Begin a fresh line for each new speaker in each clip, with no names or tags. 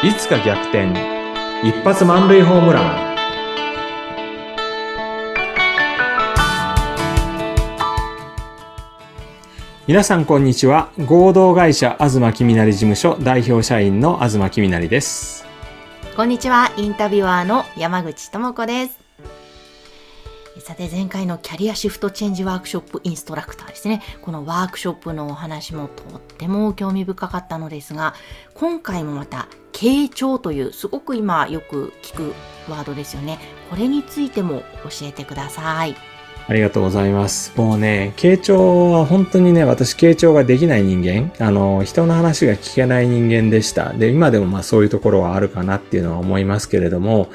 いつか逆転。一発満塁ホームラン。皆さんこんにちは。合同会社東きみなり事務所代表社員の東きみなりです。
こんにちは、インタビュアーの山口智子です。さて、前回のキャリアシフトチェンジワークショップインストラクターですね。このワークショップのお話もとっても興味深かったのですが、今回もまた、傾聴という、すごく今よく聞くワードですよね。これについても教えてください。
ありがとうございます。もうね、傾聴は本当にね、私傾聴ができない人間、あの、人の話が聞けない人間でした。で、今でもまあそういうところはあるかなっていうのは思いますけれども、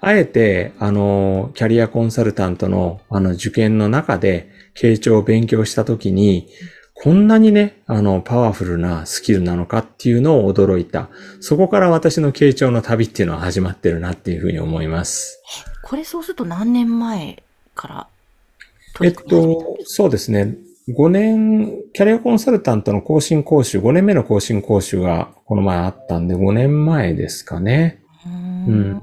あえて、あの、キャリアコンサルタントの、あの、受験の中で、傾聴を勉強したときに、こんなにね、あの、パワフルなスキルなのかっていうのを驚いた。そこから私の傾聴の旅っていうのは始まってるなっていうふうに思います。
これそうすると何年前から
えっとそうですね。5年、キャリアコンサルタントの更新講習、5年目の更新講習がこの前あったんで、5年前ですかね。
かうーん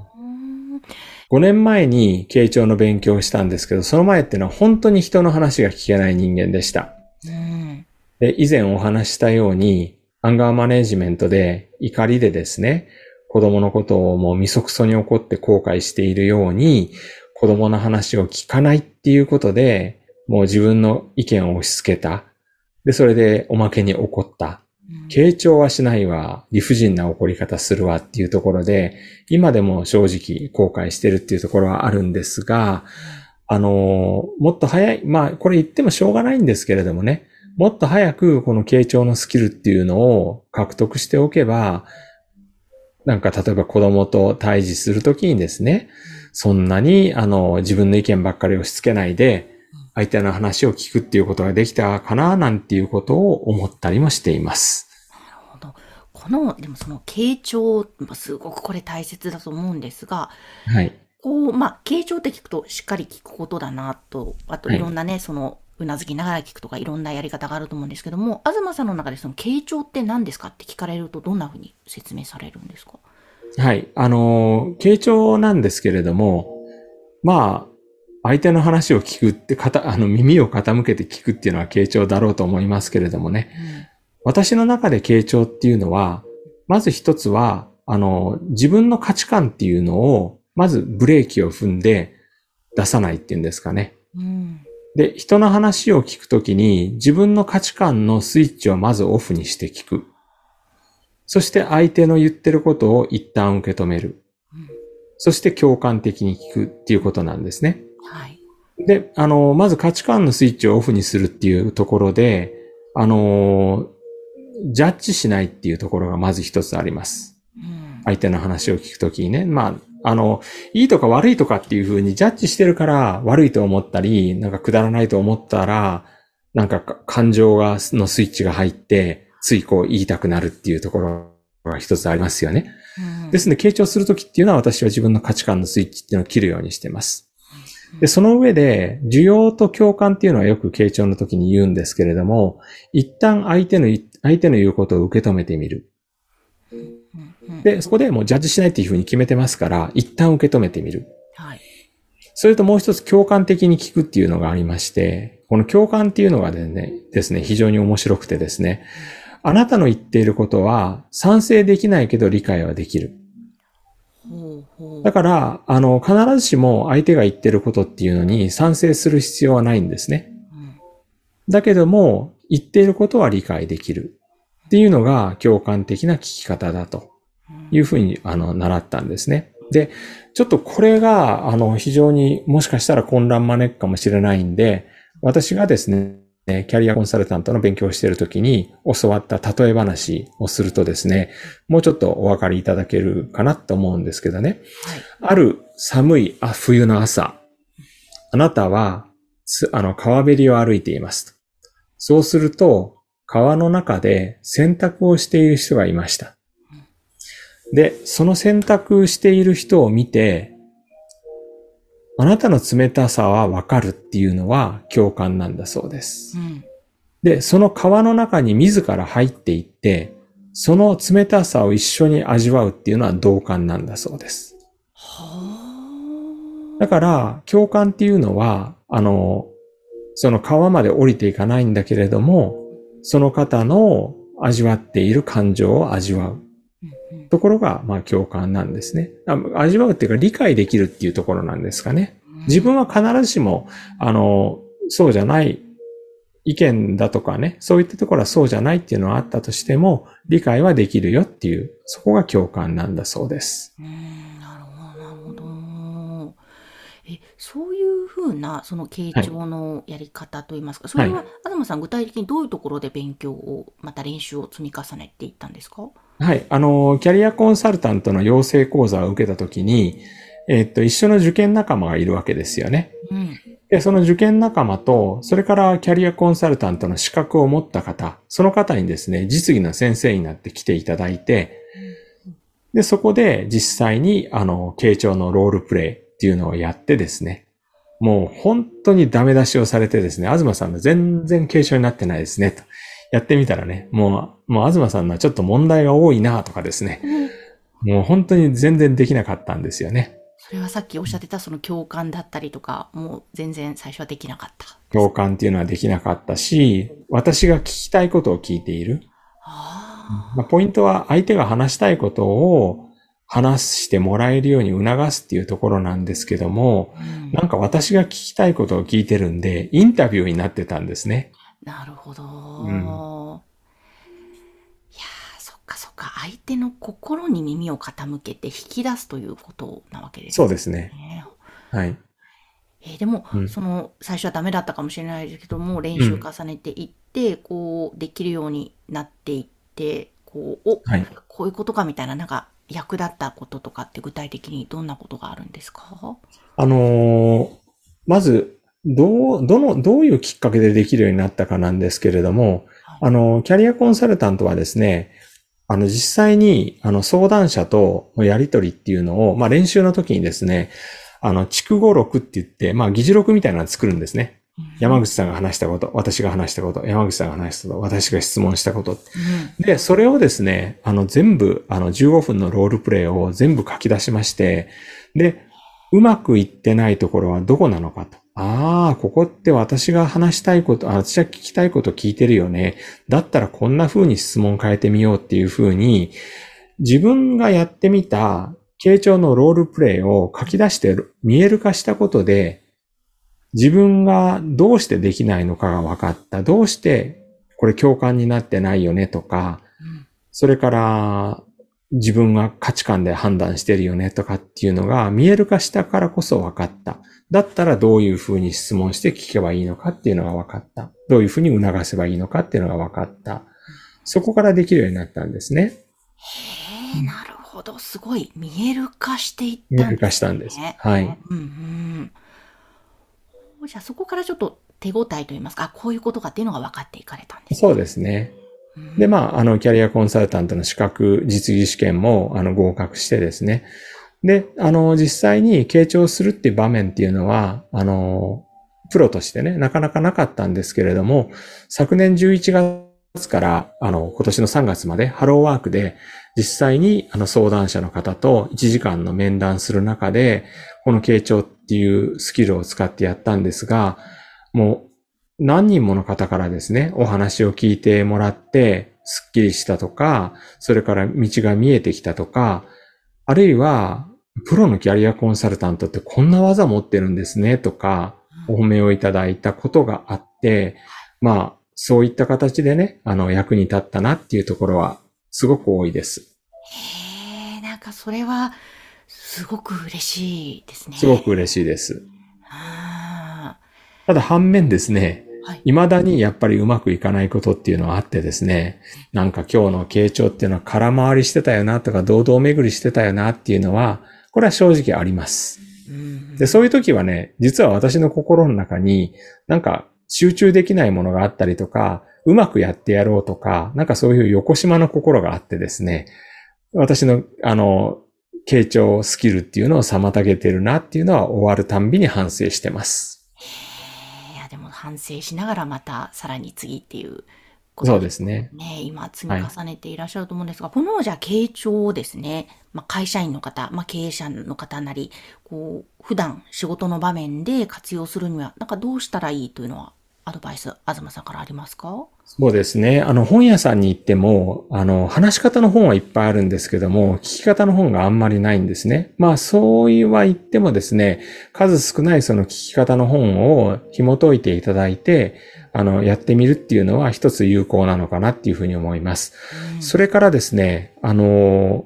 5年前に傾聴の勉強をしたんですけど、その前っていうのは本当に人の話が聞けない人間でした。
うん
で、以前お話ししたように、アンガーマネージメントで怒りでですね、子供のことをもうみそくそに怒って後悔しているように、子供の話を聞かないっていうことで、もう自分の意見を押し付けた。で、それでおまけに怒った。傾聴はしないわ、理不尽な怒り方するわっていうところで、今でも正直後悔してるっていうところはあるんですが、あのもっと早い、まあ、これ言ってもしょうがないんですけれどもね、もっと早くこの傾聴のスキルっていうのを獲得しておけば、なんか例えば子供と対峙するときにですね、そんなにあの自分の意見ばっかり押し付けないで、相手の話を聞くっていうことができたかななんていうことを思ったりもしています。
この、でもその傾聴、まあすごくこれ大切だと思うんですが、
はい。
こう、まあ、傾聴って聞くとしっかり聞くことだなと、あと
はい
いろんなね、その、うなずきながら聞くとかいろんなやり方があると思うんですけども、東さんの中でその傾聴って何ですかって聞かれるとどんなふうに説明されるんですか？
はい。あの、傾聴なんですけれども、まあ、相手の話を聞くって、かた、あの、耳を傾けて聞くっていうのは傾聴だろうと思いますけれどもね。私の中で傾聴っていうのは、まず一つは、あの、自分の価値観っていうのを、まずブレーキを踏んで出さないっていうんですかね。
うん。
で、人の話を聞くときに自分の価値観のスイッチをまずオフにして聞く。そして相手の言ってることを一旦受け止める。
うん
そして共感的に聞くっていうことなんですね。
はい。
で、あの、まず価値観のスイッチをオフにするっていうところで、あの、ジャッジしないっていうところがまず一つあります。
うん。
相手の話を聞くときにね。まあ、あの、いいとか悪いとかっていうふうにジャッジしてるから悪いと思ったり、なんかくだらないと思ったら、なんかか感情が、のスイッチが入って、ついこう言いたくなるっていうところが一つありますよね。
うん
ですので、傾聴するときっていうのは私は自分の価値観のスイッチっていうのを切るようにしてます。で、その上で、需要と共感っていうのはよく傾聴の時に言うんですけれども、一旦相手のい、相手の言うことを受け止めてみる。で、そこでもうジャッジしないっていうふうに決めてますから、一旦受け止めてみる。
はい。
それともう一つ共感的に聞くっていうのがありまして、この共感っていうのがねですね、非常に面白くてですね、あなたの言っていることは賛成できないけど理解はできる。だから、あの、必ずしも相手が言ってることっていうのに賛成する必要はないんですね。
うん
だけども、言っていることは理解できる。っていうのが共感的な聞き方だというふうに、あの、習ったんですね。で、ちょっとこれが、あの、非常にもしかしたら混乱招くかもしれないんで、私がですね、キャリアコンサルタントの勉強をしているときに教わった例え話をするとですね、もうちょっとお分かりいただけるかなと思うんですけどね。
はい。
ある寒いあ冬の朝、あなたは、つあの、川べりを歩いていますと。そうすると、川の中で洗濯をしている人がいました。で、その洗濯している人を見て、あなたの冷たさはわかるっていうのは共感なんだそうです
う。ん。
で、その川の中に自ら入っていって、その冷たさを一緒に味わうっていうのは同感なんだそうです。
は
だから、共感っていうのは、あの、その川まで降りていかないんだけれども、その方の味わっている感情を味わうところが、まあ共感なんですね。あ味わうっていうか理解できるっていうところなんですかね。自分は必ずしも、あの、そうじゃない意見だとかね、そういったところはそうじゃないっていうのはあったとしても、理解はできるよっていう、そこが共感なんだそうです。
え、そういうふうな、その傾聴のやり方といいますか、それは、東さん、具体的にどういうところで勉強を、また練習を積み重ねていったんですか？
はい。あの、キャリアコンサルタントの養成講座を受けたときに、えっと、一緒の受験仲間がいるわけですよね。
うん。
で、その受験仲間と、それからキャリアコンサルタントの資格を持った方、その方にですね、実技の先生になって来ていただいて、で、そこで実際に、あの、傾聴のロールプレイっていうのをやってですね、もう本当にダメ出しをされてですね、東さんの全然傾聴になってないですね、と。やってみたらね、もう、もう東さんのはちょっと問題が多いな、とかですね、もう本当に全然できなかったんですよね。
それはさっきおっしゃってたその共感だったりとか、もう全然最初はできなかった。
共感っていうのはできなかったし、私が聞きたいことを聞いている。
あ
まあ、ポイントは相手が話したいことを話してもらえるように促すっていうところなんですけども、
あ、うん
なんか私が聞きたいことを聞いてるんで、インタビューになってたんですね。
なるほど。
ん
いやーそっかそっか。相手の心に耳を傾けて引き出すということなわけです
そうですね。
ね。
はい。
えーでも、
うん
その、最初はダメだったかもしれないですけども、練習重ねていって、こう、できるようになっていって、こう、お、
はい
こういうことかみたいな、なんか、役立ったこととかって具体的にどんなことがあるんですか？
あのーまず、どう、どの、どういうきっかけでできるようになったかなんですけれども、あの、キャリアコンサルタントはですね、あの、実際に、あの、相談者とのやりとりっていうのを、まあ、練習の時にですね、あの、筑語録って言って、まあ、議事録みたいなのを作るんですね。山口さんが話したこと、私が話したこと、山口さんが話したこと、私が質問したこと。
うん
で、それをですね、あの、全部、あの、15分のロールプレイを全部書き出しまして、で、うまくいってないところはどこなのかと。ああ、ここって私が話したいこと、あ私は聞きたいこと聞いてるよね。だったらこんな風に質問変えてみようっていう風に、自分がやってみた傾聴のロールプレイを書き出して見える化したことで、自分がどうしてできないのかが分かった。どうしてこれ共感になってないよねとか、
うん
それから自分が価値観で判断してるよねとかっていうのが見える化したからこそ分かった。だったらどういうふうに質問して聞けばいいのかっていうのが分かった。どういうふうに促せばいいのかっていうのが分かった。そこからできるようになったんですね。
へえ、なるほど。すごい。見える化していった
見える化したんです。はい。
うんうん。じゃあそこからちょっと手応えといいますか、あこういうことかっていうのが分かっていかれたんです。
そうですね。
うん
で、まあ、あの、キャリアコンサルタントの資格実技試験も、あの、合格してですね。で、あの、実際に傾聴するっていう場面っていうのは、あの、プロとしてね、なかなかなかったんですけれども、昨年11月から、あの、今年の3月まで、ハローワークで、実際に、あの、相談者の方と1時間の面談する中で、この傾聴っていうスキルを使ってやったんですが、もう、何人もの方からですね、お話を聞いてもらって、スッキリしたとか、それから道が見えてきたとか、あるいは、プロのキャリアコンサルタントってこんな技持ってるんですねとか、お褒めをいただいたことがあって、まあ、そういった形でね、あの、役に立ったなっていうところは、すごく多いです。
へえ、なんかそれは、すごく嬉しいですね。
すごく嬉しいです。
あ
ただ反面ですね、
ーはい。
未だにやっぱりうまくいかないことっていうのはあってですね、なんか今日の傾聴っていうのは空回りしてたよなとか、堂々巡りしてたよなっていうのは、これは正直あります。
うん
で、そういう時はね、実は私の心の中に、なんか集中できないものがあったりとか、うまくやってやろうとか、なんかそういう横島の心があってですね、私の、あの、傾聴スキルっていうのを妨げてるなっていうのは終わるたんびに反省してます。
へいや、でも反省しながらまたさらに次っていうこと
そうですね。
ね、今積み重ねていらっしゃると思うんですが、このじゃあ傾聴をですね、まあ、会社員の方、まあ、経営者の方なり、こう、普段仕事の場面で活用するには、なんかどうしたらいいというのは、アドバイス、東さんからありますか？
そうですね。あの、本屋さんに行っても、あの、話し方の本はいっぱいあるんですけども、聞き方の本があんまりないんですね。まあ、そうは言ってもですね、数少ないその聞き方の本を紐解いていただいて、あの、やってみるっていうのは一つ有効なのかなっていうふうに思います。
うん
それからですね、あの、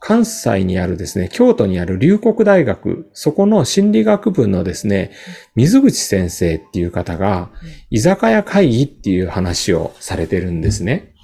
関西にあるですね、京都にある龍谷大学、そこの心理学部のですね、水口先生っていう方が、居酒屋会議っていう話をされてるんですね。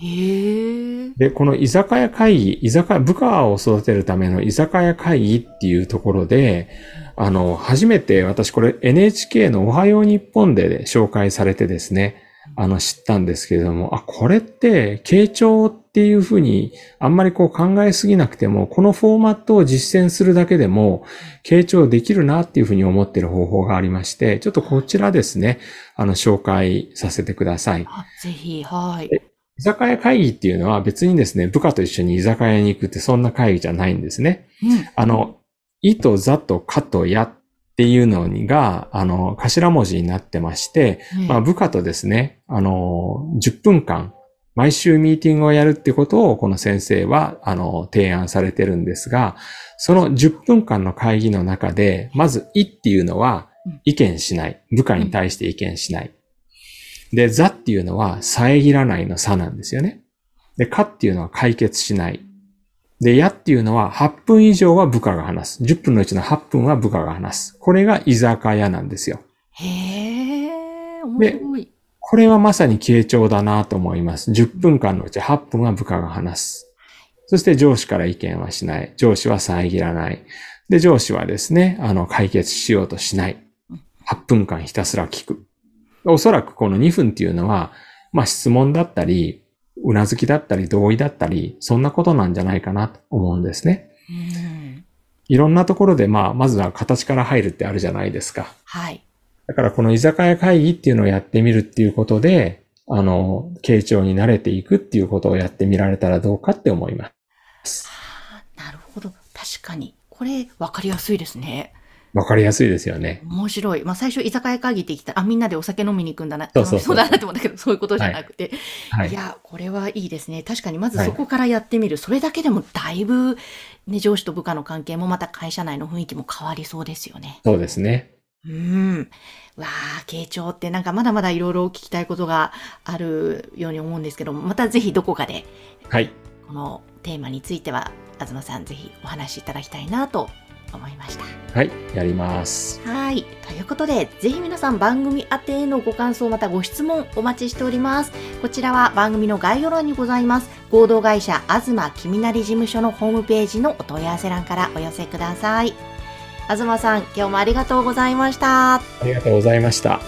で、この居酒屋会議、居酒屋、部下を育てるための居酒屋会議っていうところで、あの、初めて私これ NHK のおはよう日本で紹介されてですね、あの、知ったんですけれども、あ、これって、傾聴っていうふうに、あんまりこう考えすぎなくても、このフォーマットを実践するだけでも、傾聴できるなっていうふうに思っている方法がありまして、ちょっとこちらですね、あの、紹介させてください。
あ、ぜひ、はい。
居酒屋会議っていうのは別にですね、部下と一緒に居酒屋に行くってそんな会議じゃないんですね。
うん。
あの、いとざとかとやっていうのが、あの、頭文字になってまして、
ね
まあ部下とですね、あの、10分間、毎週ミーティングをやるってことをこの先生は、あの、提案されてるんですが、その10分間の会議の中で、まず、いっていうのは
うん、
意見しない。部下に対して意見しない。で、ざっていうのは、遮らないの差なんですよね。で、かっていうのは解決しない。で、やっていうのは、8分以上は部下が話す。10分のうちの8分は部下が話す。これが居酒屋なんですよ。
へえ、面白い。
これはまさに傾聴だなと思います。10分間のうち8分は部下が話す。そして上司から意見はしない。上司は遮らない。で、上司はですね、あの、解決しようとしない。8分間ひたすら聞く。おそらくこの2分っていうのは、まあ質問だったり、うなずきだったり、同意だったり、そんなことなんじゃないかなと思うんですね。
うん。
いろんなところで、まあ、まずは形から入るってあるじゃないですか。
はい。
だからこの居酒屋会議っていうのをやってみるっていうことで、あの、傾聴に慣れていくっていうことをやってみられたらどうかって思います。
あーなるほど。確かに。これ、わかりやすいですね。
わかりやすいですよね。
面白い。まあ、最初、居酒屋会議って聞いたら、あ、みんなでお酒飲みに行くんだな。
そうそうそう
だなって思ったけど、そういうことじゃなくて。、
はいい。
や、これはいいですね。確かに、まず
はい
そこからやってみる。それだけでも、だいぶ、ね、上司と部下の関係も、また会社内の雰囲気も変わりそうですよね。
そうですね。
うん。わあ、傾聴ってなんかまだまだいろいろ聞きたいことがあるように思うんですけど、またぜひどこかで、
はい。
このテーマについては、東さんぜひお話しいただきたいなと思いました。
はい。やります。
はい。ということで、ぜひ皆さん番組宛てへのご感想またご質問お待ちしております。こちらは番組の概要欄にございます。合同会社東きみなり事務所のホームページのお問い合わせ欄からお寄せください。東さん、今日もありがとうございました。
ありがとうございました。